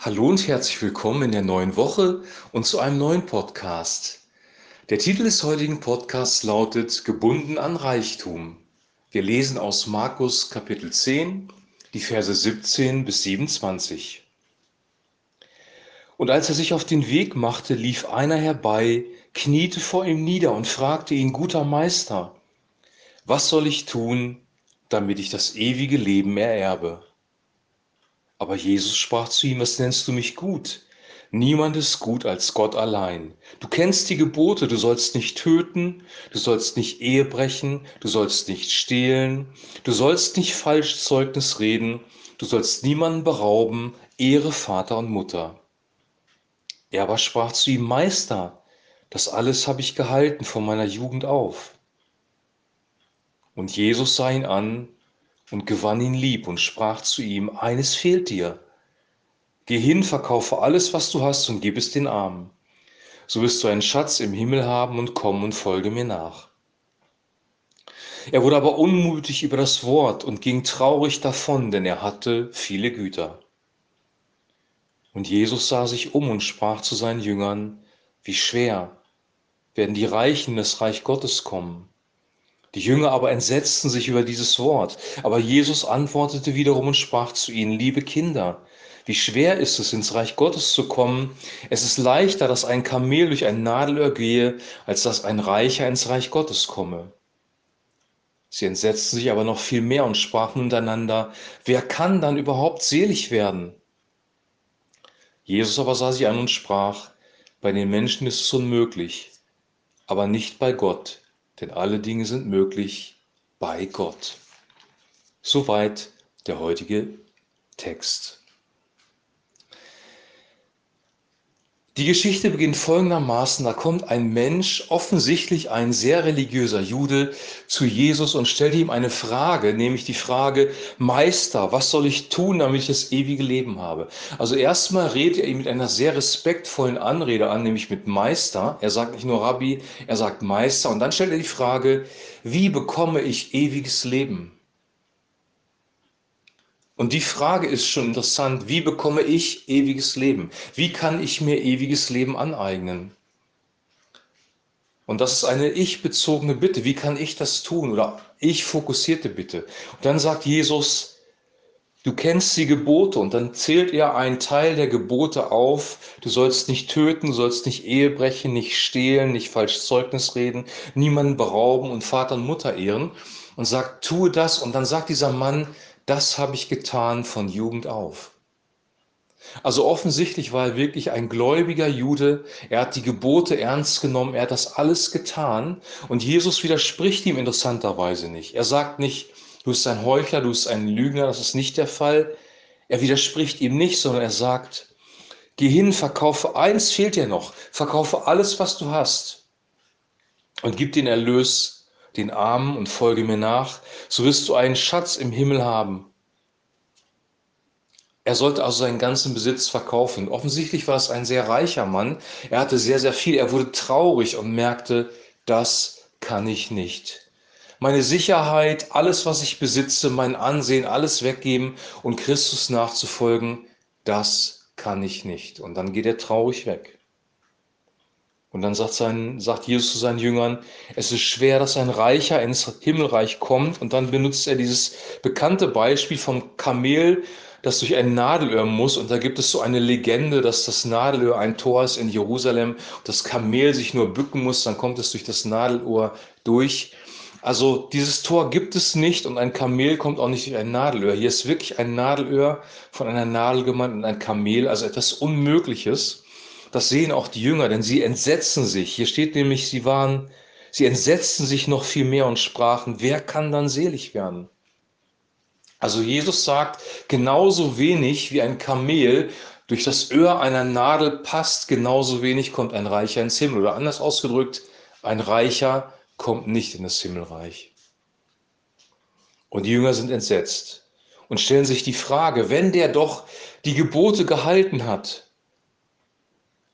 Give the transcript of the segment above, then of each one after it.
Hallo und herzlich willkommen in der neuen Woche und zu einem neuen Podcast. Der Titel des heutigen Podcasts lautet Gebunden an Reichtum. Wir lesen aus Markus Kapitel 10, die Verse 17 bis 27. Und als er sich auf den Weg machte, lief einer herbei, kniete vor ihm nieder und fragte ihn, guter Meister, was soll ich tun, damit ich das ewige Leben ererbe? Aber Jesus sprach zu ihm, was nennst du mich gut? Niemand ist gut als Gott allein. Du kennst die Gebote, du sollst nicht töten, du sollst nicht Ehe brechen, du sollst nicht stehlen, du sollst nicht falsch Zeugnis reden, du sollst niemanden berauben, ehre Vater und Mutter. Er aber sprach zu ihm, Meister, das alles habe ich gehalten von meiner Jugend auf. Und Jesus sah ihn an und gewann ihn lieb und sprach zu ihm, eines fehlt dir. Geh hin, verkaufe alles, was du hast und gib es den Armen. So wirst du einen Schatz im Himmel haben und komm und folge mir nach. Er wurde aber unmutig über das Wort und ging traurig davon, denn er hatte viele Güter. Und Jesus sah sich um und sprach zu seinen Jüngern, wie schwer werden die Reichen das Reich Gottes kommen. Die Jünger aber entsetzten sich über dieses Wort. Aber Jesus antwortete wiederum und sprach zu ihnen, liebe Kinder, wie schwer ist es, ins Reich Gottes zu kommen? Es ist leichter, dass ein Kamel durch ein Nadelöhr gehe, als dass ein Reicher ins Reich Gottes komme. Sie entsetzten sich aber noch viel mehr und sprachen untereinander, wer kann dann überhaupt selig werden? Jesus aber sah sie an und sprach, bei den Menschen ist es unmöglich, aber nicht bei Gott denn alle Dinge sind möglich bei Gott. Soweit der heutige Text. Die Geschichte beginnt folgendermaßen, da kommt ein Mensch, offensichtlich ein sehr religiöser Jude, zu Jesus und stellt ihm eine Frage, nämlich die Frage, Meister, was soll ich tun, damit ich das ewige Leben habe? Also erstmal redet er ihm mit einer sehr respektvollen Anrede an, nämlich mit Meister. Er sagt nicht nur Rabbi, er sagt Meister und dann stellt er die Frage, wie bekomme ich ewiges Leben? Und die Frage ist schon interessant, wie bekomme ich ewiges Leben? Wie kann ich mir ewiges Leben aneignen? Und das ist eine ich-bezogene Bitte. Wie kann ich das tun? Oder ich fokussierte Bitte. Und dann sagt Jesus, du kennst die Gebote. Und dann zählt er einen Teil der Gebote auf. Du sollst nicht töten, sollst nicht Ehe brechen, nicht stehlen, nicht falsch Zeugnis reden, niemanden berauben und Vater und Mutter ehren. Und sagt, tue das. Und dann sagt dieser Mann, das habe ich getan von Jugend auf. Also offensichtlich war er wirklich ein gläubiger Jude. Er hat die Gebote ernst genommen. Er hat das alles getan. Und Jesus widerspricht ihm interessanterweise nicht. Er sagt nicht, du bist ein Heuchler, du bist ein Lügner. Das ist nicht der Fall. Er widerspricht ihm nicht, sondern er sagt, geh hin, verkaufe, eins fehlt dir noch. Verkaufe alles, was du hast. Und gib den Erlös den Armen und folge mir nach, so wirst du einen Schatz im Himmel haben. Er sollte also seinen ganzen Besitz verkaufen. Offensichtlich war es ein sehr reicher Mann. Er hatte sehr, sehr viel. Er wurde traurig und merkte, das kann ich nicht. Meine Sicherheit, alles, was ich besitze, mein Ansehen, alles weggeben und Christus nachzufolgen, das kann ich nicht. Und dann geht er traurig weg. Und dann sagt, sein, sagt Jesus zu seinen Jüngern, es ist schwer, dass ein Reicher ins Himmelreich kommt. Und dann benutzt er dieses bekannte Beispiel vom Kamel, das durch ein Nadelöhr muss. Und da gibt es so eine Legende, dass das Nadelöhr ein Tor ist in Jerusalem. Das Kamel sich nur bücken muss, dann kommt es durch das Nadelöhr durch. Also dieses Tor gibt es nicht und ein Kamel kommt auch nicht durch ein Nadelöhr. Hier ist wirklich ein Nadelöhr von einer Nadel gemeint und ein Kamel, also etwas Unmögliches. Das sehen auch die Jünger, denn sie entsetzen sich. Hier steht nämlich, sie waren, sie entsetzten sich noch viel mehr und sprachen, wer kann dann selig werden? Also Jesus sagt, genauso wenig wie ein Kamel durch das Öhr einer Nadel passt, genauso wenig kommt ein Reicher ins Himmel. Oder anders ausgedrückt, ein Reicher kommt nicht in das Himmelreich. Und die Jünger sind entsetzt und stellen sich die Frage, wenn der doch die Gebote gehalten hat,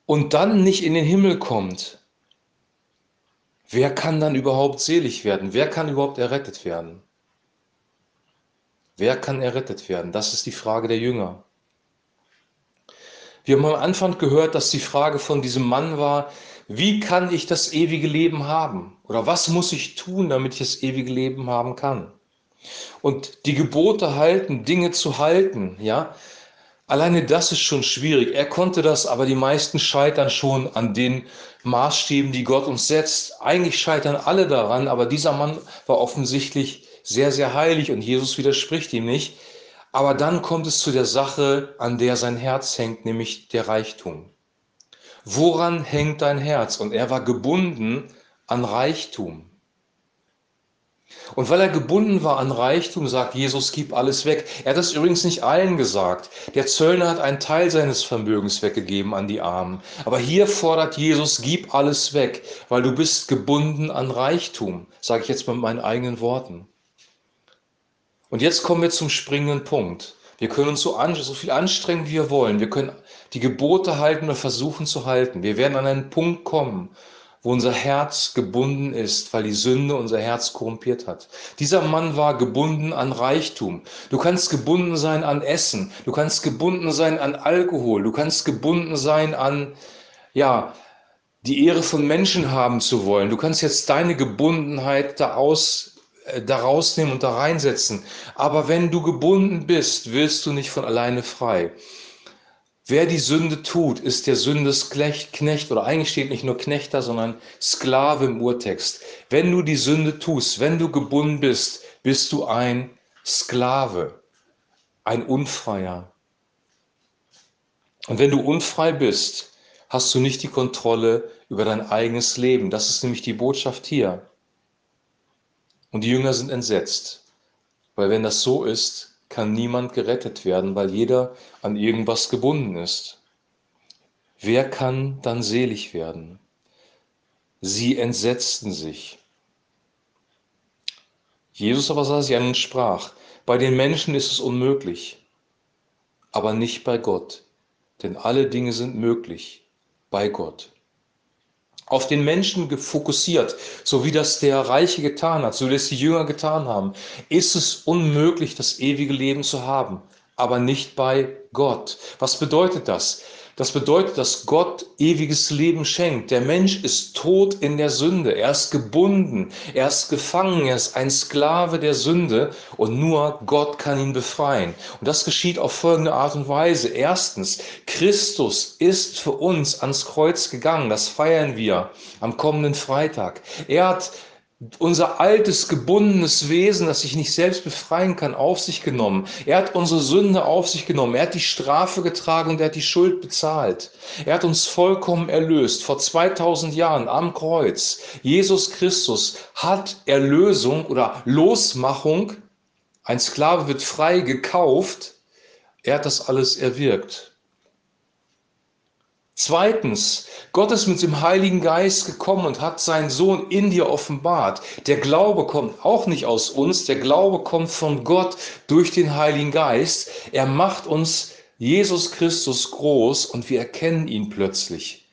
und dann nicht in den Himmel kommt, wer kann dann überhaupt selig werden? Wer kann überhaupt errettet werden? Wer kann errettet werden? Das ist die Frage der Jünger. Wir haben am Anfang gehört, dass die Frage von diesem Mann war, wie kann ich das ewige Leben haben? Oder was muss ich tun, damit ich das ewige Leben haben kann? Und die Gebote halten, Dinge zu halten, ja, alleine das ist schon schwierig. Er konnte das, aber die meisten scheitern schon an den Maßstäben, die Gott uns setzt. Eigentlich scheitern alle daran, aber dieser Mann war offensichtlich sehr, sehr heilig und Jesus widerspricht ihm nicht. Aber dann kommt es zu der Sache, an der sein Herz hängt, nämlich der Reichtum. Woran hängt dein Herz? Und er war gebunden an Reichtum. Und weil er gebunden war an Reichtum, sagt Jesus, gib alles weg. Er hat das übrigens nicht allen gesagt. Der Zöllner hat einen Teil seines Vermögens weggegeben an die Armen. Aber hier fordert Jesus, gib alles weg, weil du bist gebunden an Reichtum, sage ich jetzt mit meinen eigenen Worten. Und jetzt kommen wir zum springenden Punkt. Wir können uns so, so viel anstrengen, wie wir wollen. Wir können die Gebote halten oder versuchen zu halten. Wir werden an einen Punkt kommen, wo unser Herz gebunden ist, weil die Sünde unser Herz korrumpiert hat. Dieser Mann war gebunden an Reichtum. Du kannst gebunden sein an Essen. Du kannst gebunden sein an Alkohol. Du kannst gebunden sein an, ja, die Ehre von Menschen haben zu wollen. Du kannst jetzt deine Gebundenheit da, aus, äh, da rausnehmen und da reinsetzen. Aber wenn du gebunden bist, wirst du nicht von alleine frei. Wer die Sünde tut, ist der Sündesknecht oder eigentlich steht nicht nur Knechter, sondern Sklave im Urtext. Wenn du die Sünde tust, wenn du gebunden bist, bist du ein Sklave, ein Unfreier. Und wenn du unfrei bist, hast du nicht die Kontrolle über dein eigenes Leben. Das ist nämlich die Botschaft hier. Und die Jünger sind entsetzt, weil wenn das so ist, kann niemand gerettet werden, weil jeder an irgendwas gebunden ist. Wer kann dann selig werden? Sie entsetzten sich. Jesus aber sah sie an und sprach, bei den Menschen ist es unmöglich, aber nicht bei Gott, denn alle Dinge sind möglich bei Gott auf den Menschen fokussiert, so wie das der Reiche getan hat, so wie das die Jünger getan haben, ist es unmöglich, das ewige Leben zu haben, aber nicht bei Gott. Was bedeutet das? Das bedeutet, dass Gott ewiges Leben schenkt. Der Mensch ist tot in der Sünde. Er ist gebunden. Er ist gefangen. Er ist ein Sklave der Sünde. Und nur Gott kann ihn befreien. Und das geschieht auf folgende Art und Weise. Erstens, Christus ist für uns ans Kreuz gegangen. Das feiern wir am kommenden Freitag. Er hat unser altes, gebundenes Wesen, das sich nicht selbst befreien kann, auf sich genommen. Er hat unsere Sünde auf sich genommen. Er hat die Strafe getragen und er hat die Schuld bezahlt. Er hat uns vollkommen erlöst. Vor 2000 Jahren am Kreuz. Jesus Christus hat Erlösung oder Losmachung. Ein Sklave wird frei gekauft. Er hat das alles erwirkt. Zweitens, Gott ist mit dem Heiligen Geist gekommen und hat seinen Sohn in dir offenbart. Der Glaube kommt auch nicht aus uns, der Glaube kommt von Gott durch den Heiligen Geist. Er macht uns Jesus Christus groß und wir erkennen ihn plötzlich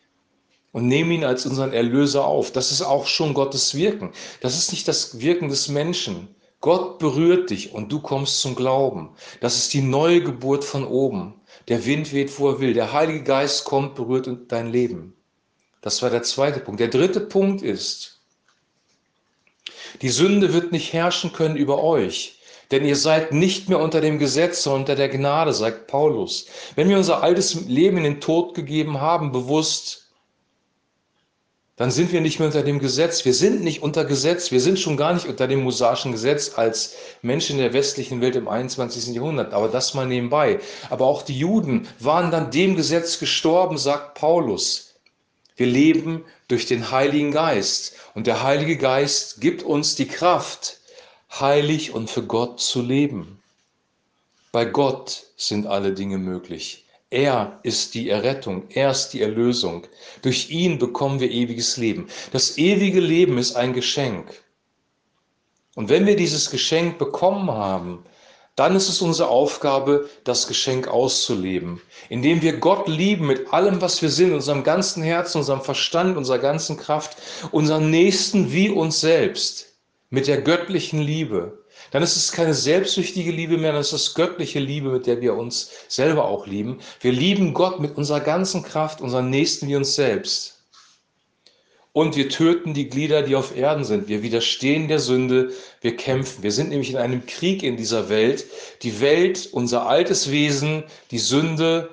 und nehmen ihn als unseren Erlöser auf. Das ist auch schon Gottes Wirken. Das ist nicht das Wirken des Menschen. Gott berührt dich und du kommst zum Glauben. Das ist die neue Geburt von oben. Der Wind weht, wo er will. Der Heilige Geist kommt, berührt dein Leben. Das war der zweite Punkt. Der dritte Punkt ist, die Sünde wird nicht herrschen können über euch, denn ihr seid nicht mehr unter dem Gesetz, sondern unter der Gnade, sagt Paulus. Wenn wir unser altes Leben in den Tod gegeben haben, bewusst, dann sind wir nicht mehr unter dem Gesetz. Wir sind nicht unter Gesetz. Wir sind schon gar nicht unter dem mosaischen Gesetz als Menschen der westlichen Welt im 21. Jahrhundert. Aber das mal nebenbei. Aber auch die Juden waren dann dem Gesetz gestorben, sagt Paulus. Wir leben durch den Heiligen Geist. Und der Heilige Geist gibt uns die Kraft, heilig und für Gott zu leben. Bei Gott sind alle Dinge möglich. Er ist die Errettung, er ist die Erlösung. Durch ihn bekommen wir ewiges Leben. Das ewige Leben ist ein Geschenk. Und wenn wir dieses Geschenk bekommen haben, dann ist es unsere Aufgabe, das Geschenk auszuleben, indem wir Gott lieben mit allem, was wir sind, unserem ganzen Herzen, unserem Verstand, unserer ganzen Kraft, unseren Nächsten wie uns selbst, mit der göttlichen Liebe. Dann ist es keine selbstsüchtige Liebe mehr, dann ist es göttliche Liebe, mit der wir uns selber auch lieben. Wir lieben Gott mit unserer ganzen Kraft, unseren Nächsten wie uns selbst. Und wir töten die Glieder, die auf Erden sind. Wir widerstehen der Sünde, wir kämpfen. Wir sind nämlich in einem Krieg in dieser Welt. Die Welt, unser altes Wesen, die Sünde,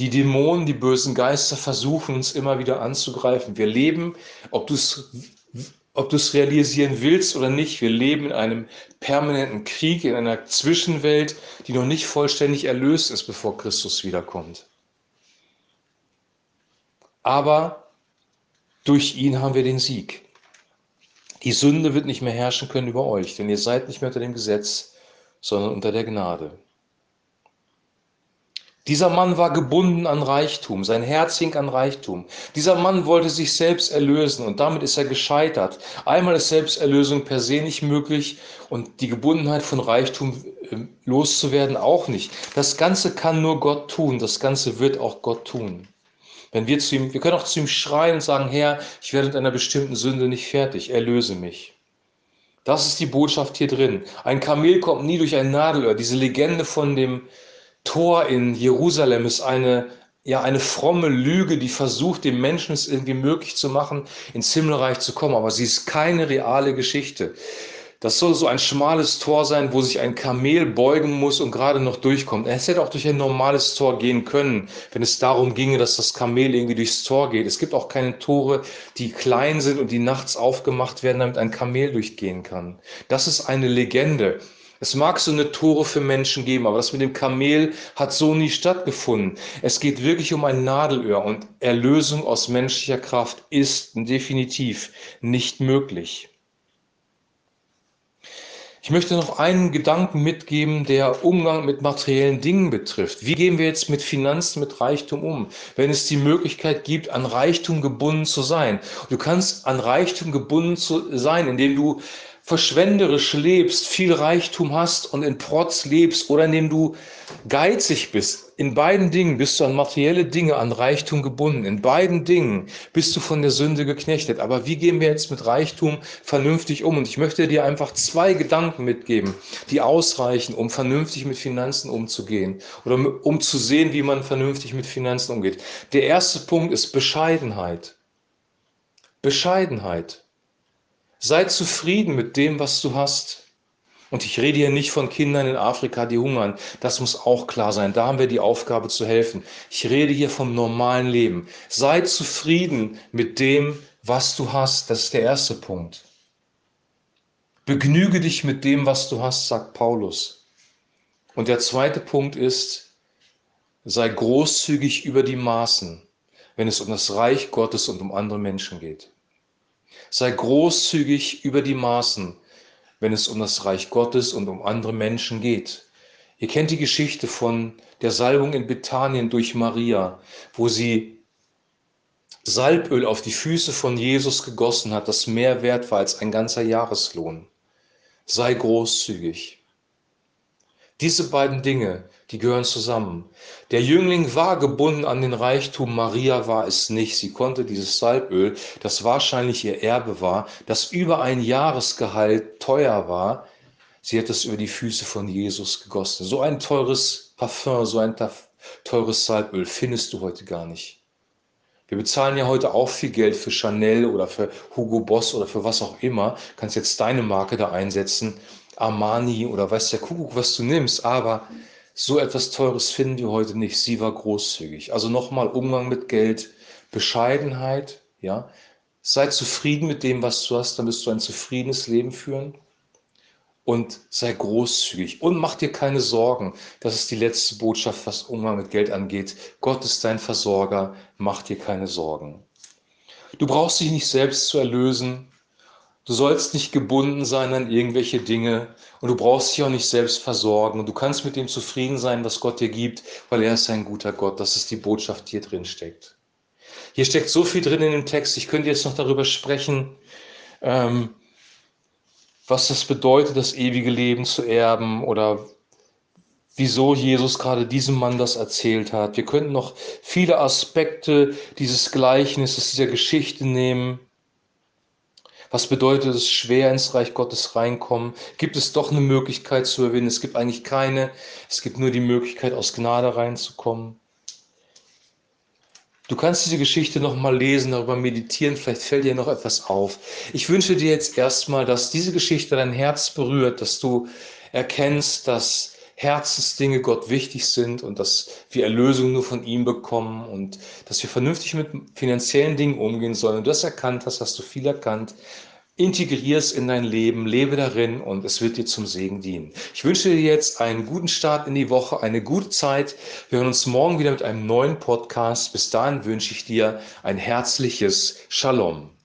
die Dämonen, die bösen Geister versuchen uns immer wieder anzugreifen. Wir leben, ob du es ob du es realisieren willst oder nicht, wir leben in einem permanenten Krieg, in einer Zwischenwelt, die noch nicht vollständig erlöst ist, bevor Christus wiederkommt. Aber durch ihn haben wir den Sieg. Die Sünde wird nicht mehr herrschen können über euch, denn ihr seid nicht mehr unter dem Gesetz, sondern unter der Gnade. Dieser Mann war gebunden an Reichtum, sein Herz hing an Reichtum. Dieser Mann wollte sich selbst erlösen und damit ist er gescheitert. Einmal ist Selbsterlösung per se nicht möglich und die Gebundenheit von Reichtum ähm, loszuwerden auch nicht. Das Ganze kann nur Gott tun, das Ganze wird auch Gott tun. Wenn wir zu ihm, wir können auch zu ihm schreien und sagen, Herr, ich werde mit einer bestimmten Sünde nicht fertig, erlöse mich. Das ist die Botschaft hier drin. Ein Kamel kommt nie durch ein Nadelöhr. Diese Legende von dem Tor in Jerusalem ist eine, ja, eine fromme Lüge, die versucht, dem Menschen es irgendwie möglich zu machen, ins Himmelreich zu kommen. Aber sie ist keine reale Geschichte. Das soll so ein schmales Tor sein, wo sich ein Kamel beugen muss und gerade noch durchkommt. Es hätte auch durch ein normales Tor gehen können, wenn es darum ginge, dass das Kamel irgendwie durchs Tor geht. Es gibt auch keine Tore, die klein sind und die nachts aufgemacht werden, damit ein Kamel durchgehen kann. Das ist eine Legende. Es mag so eine Tore für Menschen geben, aber das mit dem Kamel hat so nie stattgefunden. Es geht wirklich um ein Nadelöhr und Erlösung aus menschlicher Kraft ist definitiv nicht möglich. Ich möchte noch einen Gedanken mitgeben, der Umgang mit materiellen Dingen betrifft. Wie gehen wir jetzt mit Finanzen, mit Reichtum um, wenn es die Möglichkeit gibt, an Reichtum gebunden zu sein? Du kannst an Reichtum gebunden zu sein, indem du verschwenderisch lebst, viel Reichtum hast und in Protz lebst oder indem du geizig bist. In beiden Dingen bist du an materielle Dinge, an Reichtum gebunden. In beiden Dingen bist du von der Sünde geknechtet. Aber wie gehen wir jetzt mit Reichtum vernünftig um? Und ich möchte dir einfach zwei Gedanken mitgeben, die ausreichen, um vernünftig mit Finanzen umzugehen oder um zu sehen, wie man vernünftig mit Finanzen umgeht. Der erste Punkt ist Bescheidenheit. Bescheidenheit. Sei zufrieden mit dem, was du hast. Und ich rede hier nicht von Kindern in Afrika, die hungern. Das muss auch klar sein. Da haben wir die Aufgabe zu helfen. Ich rede hier vom normalen Leben. Sei zufrieden mit dem, was du hast. Das ist der erste Punkt. Begnüge dich mit dem, was du hast, sagt Paulus. Und der zweite Punkt ist, sei großzügig über die Maßen, wenn es um das Reich Gottes und um andere Menschen geht. Sei großzügig über die Maßen, wenn es um das Reich Gottes und um andere Menschen geht. Ihr kennt die Geschichte von der Salbung in Bethanien durch Maria, wo sie Salböl auf die Füße von Jesus gegossen hat, das mehr wert war als ein ganzer Jahreslohn. Sei großzügig. Diese beiden Dinge, die gehören zusammen. Der Jüngling war gebunden an den Reichtum, Maria war es nicht. Sie konnte dieses Salböl, das wahrscheinlich ihr Erbe war, das über ein Jahresgehalt teuer war, sie hat es über die Füße von Jesus gegossen. So ein teures Parfum, so ein teures Salböl findest du heute gar nicht. Wir bezahlen ja heute auch viel Geld für Chanel oder für Hugo Boss oder für was auch immer. Kannst jetzt deine Marke da einsetzen Armani oder weiß der Kuckuck, was du nimmst, aber so etwas Teures finden wir heute nicht. Sie war großzügig. Also nochmal Umgang mit Geld, Bescheidenheit, ja. Sei zufrieden mit dem, was du hast, dann wirst du ein zufriedenes Leben führen. Und sei großzügig und mach dir keine Sorgen. Das ist die letzte Botschaft, was Umgang mit Geld angeht. Gott ist dein Versorger, mach dir keine Sorgen. Du brauchst dich nicht selbst zu erlösen. Du sollst nicht gebunden sein an irgendwelche Dinge und du brauchst dich auch nicht selbst versorgen. Und du kannst mit dem zufrieden sein, was Gott dir gibt, weil er ist ein guter Gott. Das ist die Botschaft, die hier drin steckt. Hier steckt so viel drin in dem Text. Ich könnte jetzt noch darüber sprechen, ähm, was das bedeutet, das ewige Leben zu erben oder wieso Jesus gerade diesem Mann das erzählt hat. Wir könnten noch viele Aspekte dieses Gleichnisses, dieser Geschichte nehmen Was bedeutet es, schwer ins Reich Gottes reinkommen? Gibt es doch eine Möglichkeit zu überwinden? Es gibt eigentlich keine. Es gibt nur die Möglichkeit, aus Gnade reinzukommen. Du kannst diese Geschichte noch mal lesen, darüber meditieren, vielleicht fällt dir noch etwas auf. Ich wünsche dir jetzt erstmal, dass diese Geschichte dein Herz berührt, dass du erkennst, dass Herzensdinge Gott wichtig sind und dass wir Erlösung nur von ihm bekommen und dass wir vernünftig mit finanziellen Dingen umgehen sollen. Und du hast erkannt hast, hast du viel erkannt. Integrier es in dein Leben, lebe darin und es wird dir zum Segen dienen. Ich wünsche dir jetzt einen guten Start in die Woche, eine gute Zeit. Wir hören uns morgen wieder mit einem neuen Podcast. Bis dahin wünsche ich dir ein herzliches Shalom.